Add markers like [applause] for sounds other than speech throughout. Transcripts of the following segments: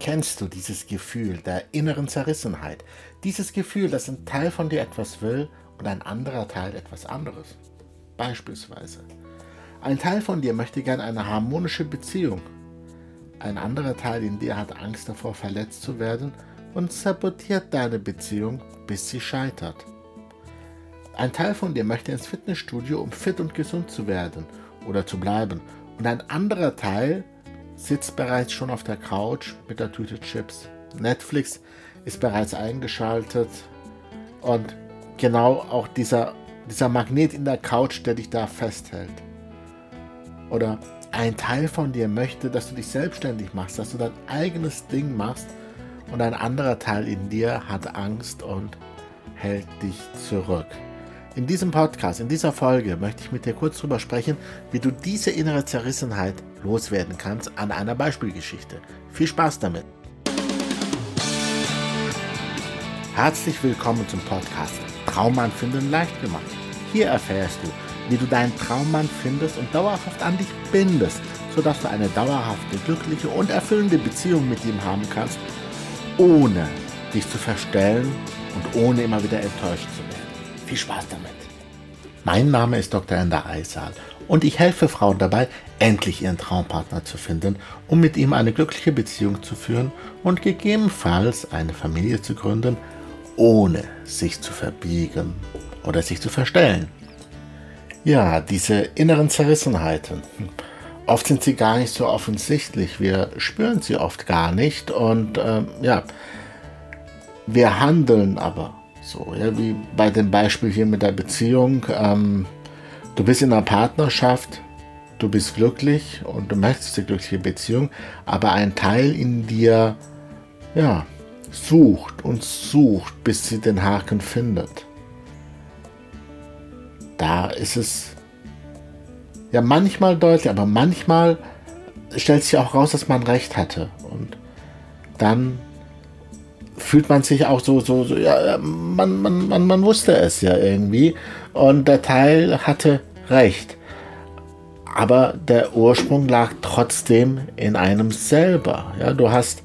Kennst du dieses Gefühl der inneren Zerrissenheit? Dieses Gefühl, dass ein Teil von dir etwas will und ein anderer Teil etwas anderes. Beispielsweise. Ein Teil von dir möchte gern eine harmonische Beziehung. Ein anderer Teil in dir hat Angst davor, verletzt zu werden und sabotiert deine Beziehung, bis sie scheitert. Ein Teil von dir möchte ins Fitnessstudio, um fit und gesund zu werden oder zu bleiben. Und ein anderer Teil sitzt bereits schon auf der Couch mit der Tüte Chips. Netflix ist bereits eingeschaltet und genau auch dieser, dieser Magnet in der Couch, der dich da festhält. Oder ein Teil von dir möchte, dass du dich selbstständig machst, dass du dein eigenes Ding machst und ein anderer Teil in dir hat Angst und hält dich zurück. In diesem Podcast, in dieser Folge möchte ich mit dir kurz darüber sprechen, wie du diese innere Zerrissenheit loswerden kannst an einer Beispielgeschichte. Viel Spaß damit! Herzlich willkommen zum Podcast Traummann finden leicht gemacht. Hier erfährst du, wie du deinen Traummann findest und dauerhaft an dich bindest, sodass du eine dauerhafte, glückliche und erfüllende Beziehung mit ihm haben kannst, ohne dich zu verstellen und ohne immer wieder enttäuscht zu werden. Viel Spaß damit! Mein Name ist Dr. Ender Eisal und ich helfe Frauen dabei, endlich ihren Traumpartner zu finden, um mit ihm eine glückliche Beziehung zu führen und gegebenenfalls eine Familie zu gründen, ohne sich zu verbiegen oder sich zu verstellen. Ja, diese inneren Zerrissenheiten. Oft sind sie gar nicht so offensichtlich. Wir spüren sie oft gar nicht und äh, ja, wir handeln aber so. Ja, wie bei dem Beispiel hier mit der Beziehung. Ähm, du bist in einer Partnerschaft, du bist glücklich und du möchtest eine glückliche Beziehung, aber ein Teil in dir, ja, sucht und sucht, bis sie den Haken findet. Da ist es ja manchmal deutlich, aber manchmal stellt sich auch raus, dass man recht hatte. Und dann fühlt man sich auch so, so, so ja, man, man, man, man wusste es ja irgendwie. Und der Teil hatte recht. Aber der Ursprung lag trotzdem in einem selber. Ja, du hast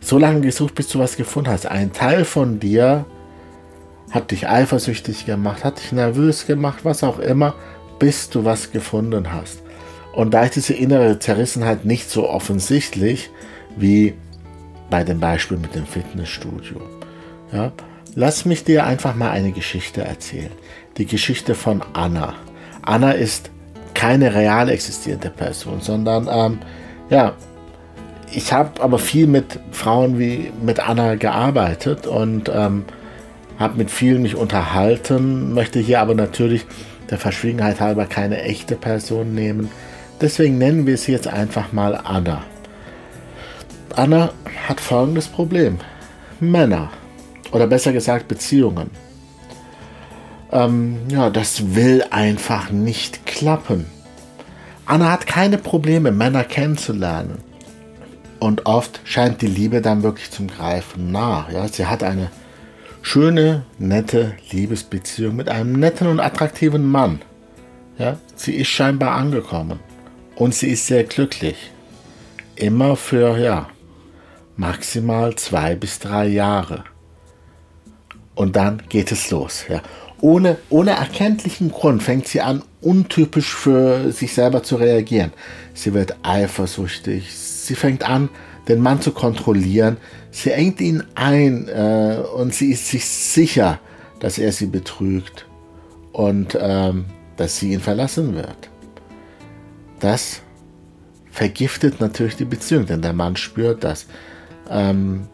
so lange gesucht, bis du was gefunden hast. Ein Teil von dir hat dich eifersüchtig gemacht, hat dich nervös gemacht, was auch immer, bis du was gefunden hast. Und da ist diese innere Zerrissenheit nicht so offensichtlich wie bei dem Beispiel mit dem Fitnessstudio. Ja, lass mich dir einfach mal eine Geschichte erzählen. Die Geschichte von Anna. Anna ist keine real existierende Person, sondern ähm, ja, ich habe aber viel mit Frauen wie mit Anna gearbeitet und ähm, habe mit vielen mich unterhalten, möchte hier aber natürlich der Verschwiegenheit halber keine echte Person nehmen. Deswegen nennen wir sie jetzt einfach mal Anna. Anna hat folgendes Problem. Männer. Oder besser gesagt Beziehungen. Ähm, ja, das will einfach nicht klappen. Anna hat keine Probleme, Männer kennenzulernen. Und oft scheint die Liebe dann wirklich zum Greifen nah. Ja? Sie hat eine schöne, nette Liebesbeziehung mit einem netten und attraktiven Mann. Ja? Sie ist scheinbar angekommen. Und sie ist sehr glücklich. Immer für, ja, maximal zwei bis drei Jahre. Und dann geht es los. Ja. Ohne, ohne erkenntlichen Grund fängt sie an, untypisch für sich selber zu reagieren. Sie wird eifersüchtig, Sie fängt an, den Mann zu kontrollieren. Sie engt ihn ein äh, und sie ist sich sicher, dass er sie betrügt und ähm, dass sie ihn verlassen wird. Das vergiftet natürlich die Beziehung, denn der Mann spürt das. Ähm,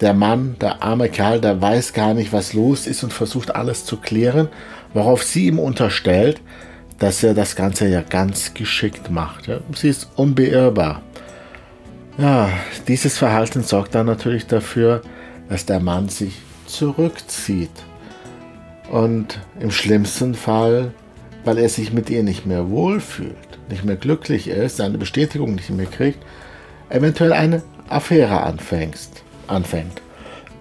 der Mann, der arme Kerl, der weiß gar nicht, was los ist und versucht alles zu klären, worauf sie ihm unterstellt, dass er das Ganze ja ganz geschickt macht. Ja. Sie ist unbeirrbar. Ja, dieses Verhalten sorgt dann natürlich dafür, dass der Mann sich zurückzieht. Und im schlimmsten Fall, weil er sich mit ihr nicht mehr wohlfühlt, nicht mehr glücklich ist, seine Bestätigung nicht mehr kriegt, eventuell eine Affäre anfängst, anfängt.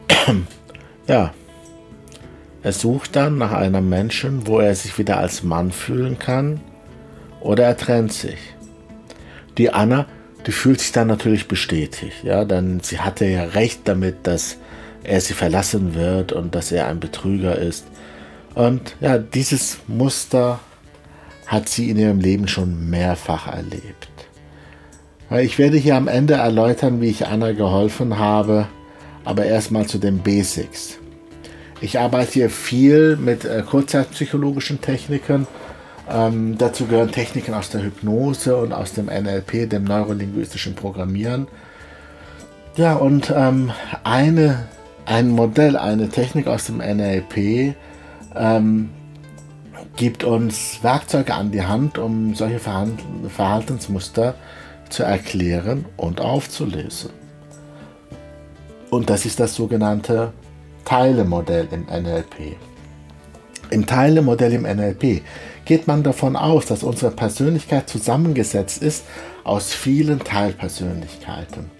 [clears throat] ja, er sucht dann nach einem Menschen, wo er sich wieder als Mann fühlen kann, oder er trennt sich. Die Anna die fühlt sich dann natürlich bestätigt. Ja, dann sie hatte ja recht damit, dass er sie verlassen wird und dass er ein Betrüger ist. Und ja, dieses Muster hat sie in ihrem Leben schon mehrfach erlebt. Ich werde hier am Ende erläutern, wie ich Anna geholfen habe, aber erstmal zu den Basics. Ich arbeite hier viel mit äh, kurzzeitpsychologischen Techniken. Ähm, dazu gehören Techniken aus der Hypnose und aus dem NLP, dem neurolinguistischen Programmieren. Ja, und ähm, eine, ein Modell, eine Technik aus dem NLP ähm, gibt uns Werkzeuge an die Hand, um solche Verhaltensmuster zu erklären und aufzulösen. Und das ist das sogenannte Teilemodell im NLP. Im Teilemodell im NLP geht man davon aus, dass unsere Persönlichkeit zusammengesetzt ist aus vielen Teilpersönlichkeiten.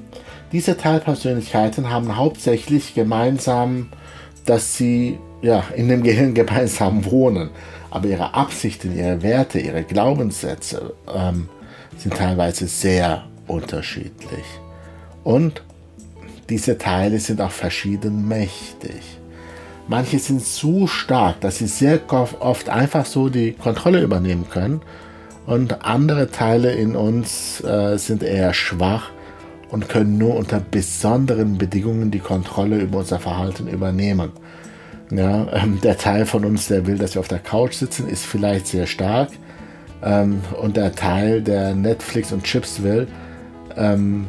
Diese Teilpersönlichkeiten haben hauptsächlich gemeinsam, dass sie ja, in dem Gehirn [laughs] gemeinsam wohnen, aber ihre Absichten, ihre Werte, ihre Glaubenssätze ähm, sind teilweise sehr unterschiedlich. Und diese Teile sind auch verschieden mächtig. Manche sind so stark, dass sie sehr oft einfach so die Kontrolle übernehmen können. Und andere Teile in uns äh, sind eher schwach und können nur unter besonderen Bedingungen die Kontrolle über unser Verhalten übernehmen. Ja, ähm, der Teil von uns, der will, dass wir auf der Couch sitzen, ist vielleicht sehr stark. Ähm, und der Teil, der Netflix und Chips will, ähm,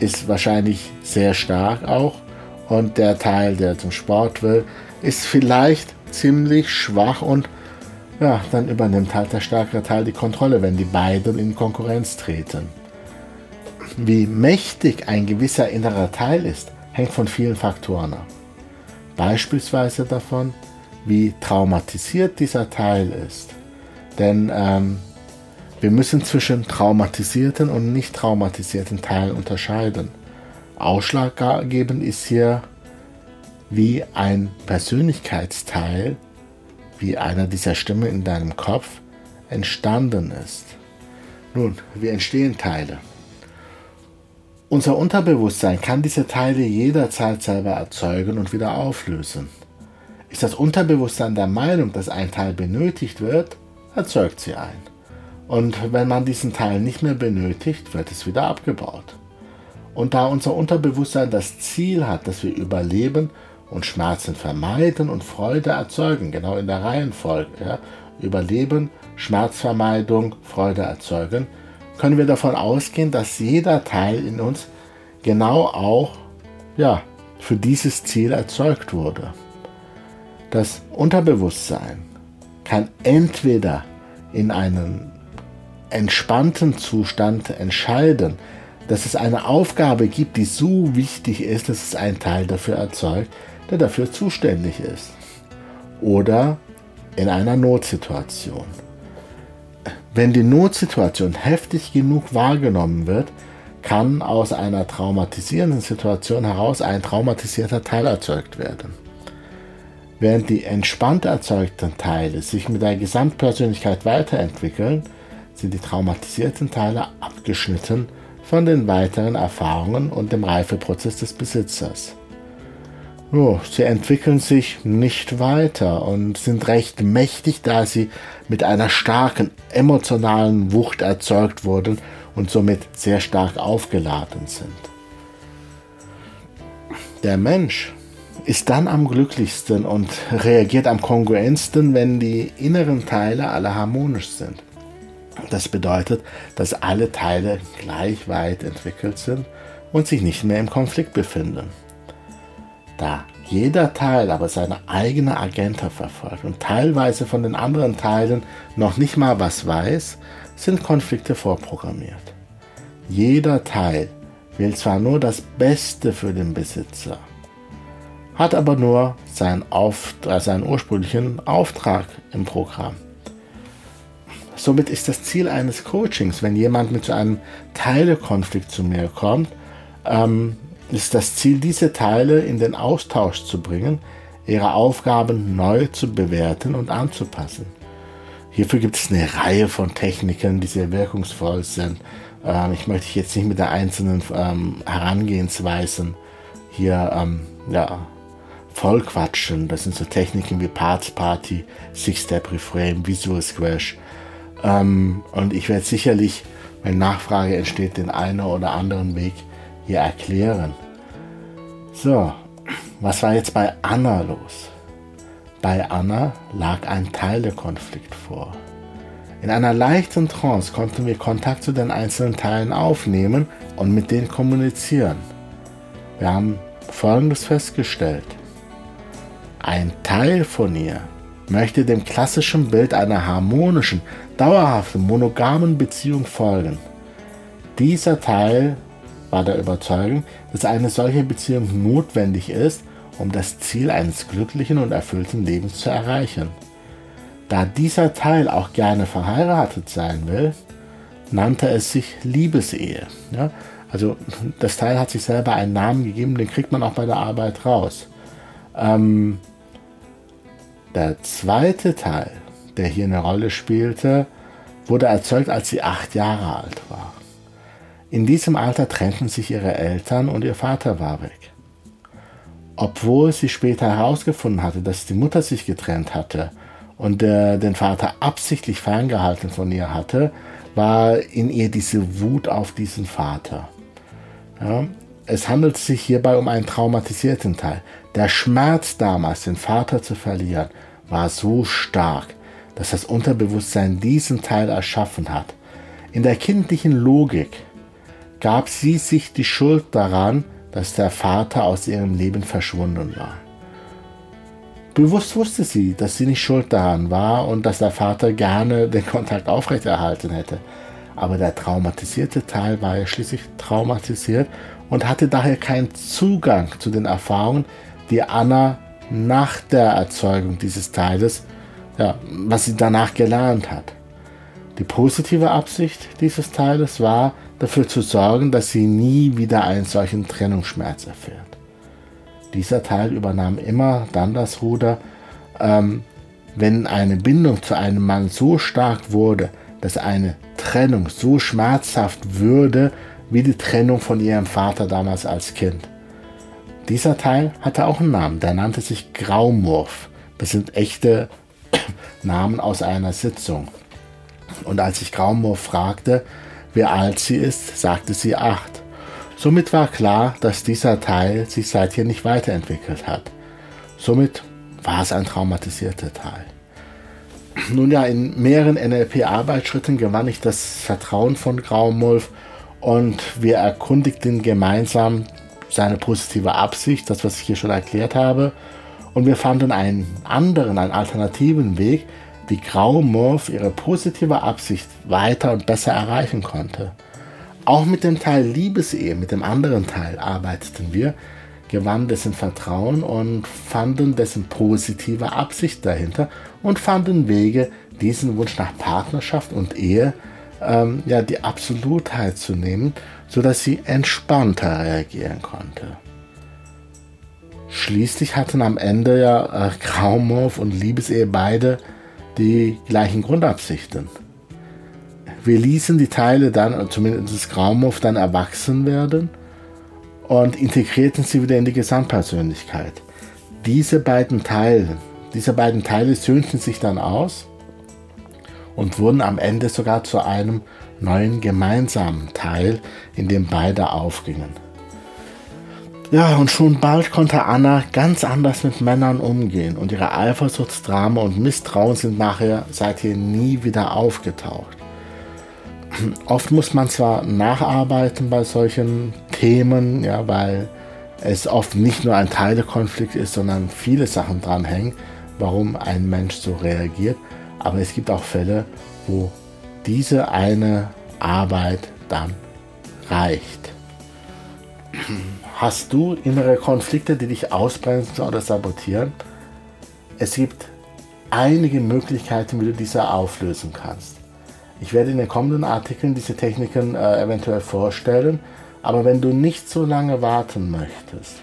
ist wahrscheinlich sehr stark auch. Und der Teil, der zum Sport will, ist vielleicht ziemlich schwach und ja, dann übernimmt halt der stärkere Teil die Kontrolle, wenn die beiden in Konkurrenz treten. Wie mächtig ein gewisser innerer Teil ist, hängt von vielen Faktoren ab. Beispielsweise davon, wie traumatisiert dieser Teil ist. Denn ähm, wir müssen zwischen traumatisierten und nicht traumatisierten Teilen unterscheiden. Ausschlaggebend ist hier, wie ein Persönlichkeitsteil, wie einer dieser Stimmen in deinem Kopf entstanden ist. Nun, wie entstehen Teile? Unser Unterbewusstsein kann diese Teile jederzeit selber erzeugen und wieder auflösen. Ist das Unterbewusstsein der Meinung, dass ein Teil benötigt wird, erzeugt sie ein. Und wenn man diesen Teil nicht mehr benötigt, wird es wieder abgebaut. Und da unser Unterbewusstsein das Ziel hat, dass wir überleben und Schmerzen vermeiden und Freude erzeugen, genau in der Reihenfolge, ja, Überleben, Schmerzvermeidung, Freude erzeugen, können wir davon ausgehen, dass jeder Teil in uns genau auch ja, für dieses Ziel erzeugt wurde. Das Unterbewusstsein kann entweder in einen entspannten Zustand entscheiden, dass es eine Aufgabe gibt, die so wichtig ist, dass es einen Teil dafür erzeugt, der dafür zuständig ist. Oder in einer Notsituation. Wenn die Notsituation heftig genug wahrgenommen wird, kann aus einer traumatisierenden Situation heraus ein traumatisierter Teil erzeugt werden. Während die entspannt erzeugten Teile sich mit der Gesamtpersönlichkeit weiterentwickeln, sind die traumatisierten Teile abgeschnitten von den weiteren Erfahrungen und dem Reifeprozess des Besitzers. Oh, sie entwickeln sich nicht weiter und sind recht mächtig, da sie mit einer starken emotionalen Wucht erzeugt wurden und somit sehr stark aufgeladen sind. Der Mensch ist dann am glücklichsten und reagiert am kongruentsten, wenn die inneren Teile alle harmonisch sind. Das bedeutet, dass alle Teile gleich weit entwickelt sind und sich nicht mehr im Konflikt befinden. Da jeder Teil aber seine eigene Agenda verfolgt und teilweise von den anderen Teilen noch nicht mal was weiß, sind Konflikte vorprogrammiert. Jeder Teil will zwar nur das Beste für den Besitzer, hat aber nur seinen, Auftrag, seinen ursprünglichen Auftrag im Programm. Somit ist das Ziel eines Coachings, wenn jemand mit so einem Teilekonflikt zu mir kommt, ähm, ist das Ziel, diese Teile in den Austausch zu bringen, ihre Aufgaben neu zu bewerten und anzupassen. Hierfür gibt es eine Reihe von Techniken, die sehr wirkungsvoll sind. Ähm, ich möchte jetzt nicht mit der einzelnen ähm, Herangehensweisen hier ähm, ja, vollquatschen. Das sind so Techniken wie Parts Party, Six-Step Reframe, Visual Squash. Ähm, und ich werde sicherlich, wenn Nachfrage entsteht, den einen oder anderen Weg hier erklären. So, was war jetzt bei Anna los? Bei Anna lag ein Teilekonflikt vor. In einer leichten Trance konnten wir Kontakt zu den einzelnen Teilen aufnehmen und mit denen kommunizieren. Wir haben Folgendes festgestellt. Ein Teil von ihr möchte dem klassischen Bild einer harmonischen, dauerhaften, monogamen Beziehung folgen. Dieser Teil war der Überzeugung, dass eine solche Beziehung notwendig ist, um das Ziel eines glücklichen und erfüllten Lebens zu erreichen. Da dieser Teil auch gerne verheiratet sein will, nannte es sich Liebesehe. Ja? Also das Teil hat sich selber einen Namen gegeben, den kriegt man auch bei der Arbeit raus. Ähm, der zweite Teil, der hier eine Rolle spielte, wurde erzeugt, als sie acht Jahre alt war. In diesem Alter trennten sich ihre Eltern und ihr Vater war weg. Obwohl sie später herausgefunden hatte, dass die Mutter sich getrennt hatte und äh, den Vater absichtlich ferngehalten von ihr hatte, war in ihr diese Wut auf diesen Vater. Ja, es handelt sich hierbei um einen traumatisierten Teil. Der Schmerz damals, den Vater zu verlieren, war so stark, dass das Unterbewusstsein diesen Teil erschaffen hat. In der kindlichen Logik gab sie sich die Schuld daran, dass der Vater aus ihrem Leben verschwunden war. Bewusst wusste sie, dass sie nicht schuld daran war und dass der Vater gerne den Kontakt aufrechterhalten hätte. Aber der traumatisierte Teil war ja schließlich traumatisiert und hatte daher keinen Zugang zu den Erfahrungen, die Anna nach der Erzeugung dieses Teiles, ja, was sie danach gelernt hat. Die positive Absicht dieses Teiles war, dafür zu sorgen, dass sie nie wieder einen solchen Trennungsschmerz erfährt. Dieser Teil übernahm immer dann das Ruder, ähm, wenn eine Bindung zu einem Mann so stark wurde, dass eine Trennung so schmerzhaft würde wie die Trennung von ihrem Vater damals als Kind. Dieser Teil hatte auch einen Namen, der nannte sich Graumurf. Das sind echte [coughs] Namen aus einer Sitzung. Und als ich Graumurf fragte, wie alt sie ist, sagte sie acht. Somit war klar, dass dieser Teil sich seither nicht weiterentwickelt hat. Somit war es ein traumatisierter Teil. Nun ja, in mehreren NLP-Arbeitsschritten gewann ich das Vertrauen von Graumulf und wir erkundigten gemeinsam seine positive Absicht, das, was ich hier schon erklärt habe. Und wir fanden einen anderen, einen alternativen Weg, wie Graumorph ihre positive Absicht weiter und besser erreichen konnte. Auch mit dem Teil Liebesehe, mit dem anderen Teil arbeiteten wir, gewannen dessen Vertrauen und fanden dessen positive Absicht dahinter und fanden Wege, diesen Wunsch nach Partnerschaft und Ehe ähm, ja, die Absolutheit zu nehmen sodass sie entspannter reagieren konnte. Schließlich hatten am Ende ja äh, Graumorph und Liebesehe beide die gleichen Grundabsichten. Wir ließen die Teile dann, zumindest das Graumorph, dann erwachsen werden und integrierten sie wieder in die Gesamtpersönlichkeit. Diese beiden Teile, diese beiden Teile söhnten sich dann aus und wurden am Ende sogar zu einem neuen gemeinsamen Teil, in dem beide aufgingen. Ja, und schon bald konnte Anna ganz anders mit Männern umgehen und ihre Eifersuchtsdrama und Misstrauen sind nachher seither nie wieder aufgetaucht. [clears throat] Oft muss man zwar nacharbeiten bei solchen Themen, ja, weil es oft nicht nur ein Teilekonflikt ist, sondern viele Sachen dranhängen, warum ein Mensch so reagiert. Aber es gibt auch Fälle, wo diese eine Arbeit dann reicht. Hast du innere Konflikte, die dich ausbremsen oder sabotieren? Es gibt einige Möglichkeiten, wie du diese auflösen kannst. Ich werde in den kommenden Artikeln diese Techniken äh, eventuell vorstellen, aber wenn du nicht so lange warten möchtest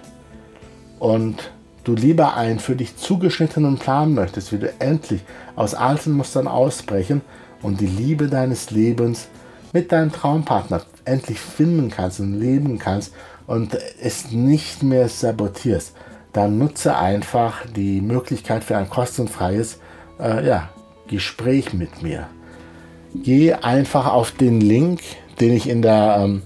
und du lieber einen für dich zugeschnittenen Plan möchtest, wie du endlich aus alten Mustern ausbrechen und die Liebe deines Lebens mit deinem Traumpartner endlich finden kannst und leben kannst und es nicht mehr sabotierst, dann nutze einfach die Möglichkeit für ein kostenfreies äh, ja, Gespräch mit mir. Geh einfach auf den Link, den ich in der, ähm,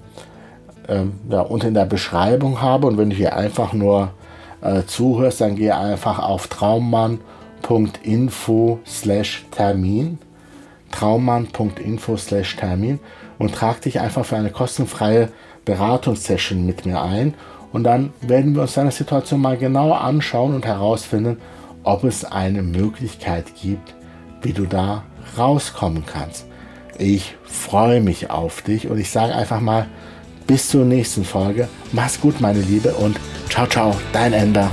ähm, ja, unten in der Beschreibung habe und wenn du hier einfach nur äh, zuhörst, dann geh einfach auf traummann.info slash Termin traummann.info slash Termin und trag dich einfach für eine kostenfreie Beratungssession mit mir ein und dann werden wir uns deine Situation mal genau anschauen und herausfinden, ob es eine Möglichkeit gibt, wie du da rauskommen kannst. Ich freue mich auf dich und ich sage einfach mal bis zur nächsten Folge. Mach's gut, meine Liebe und ciao, ciao, dein Ender.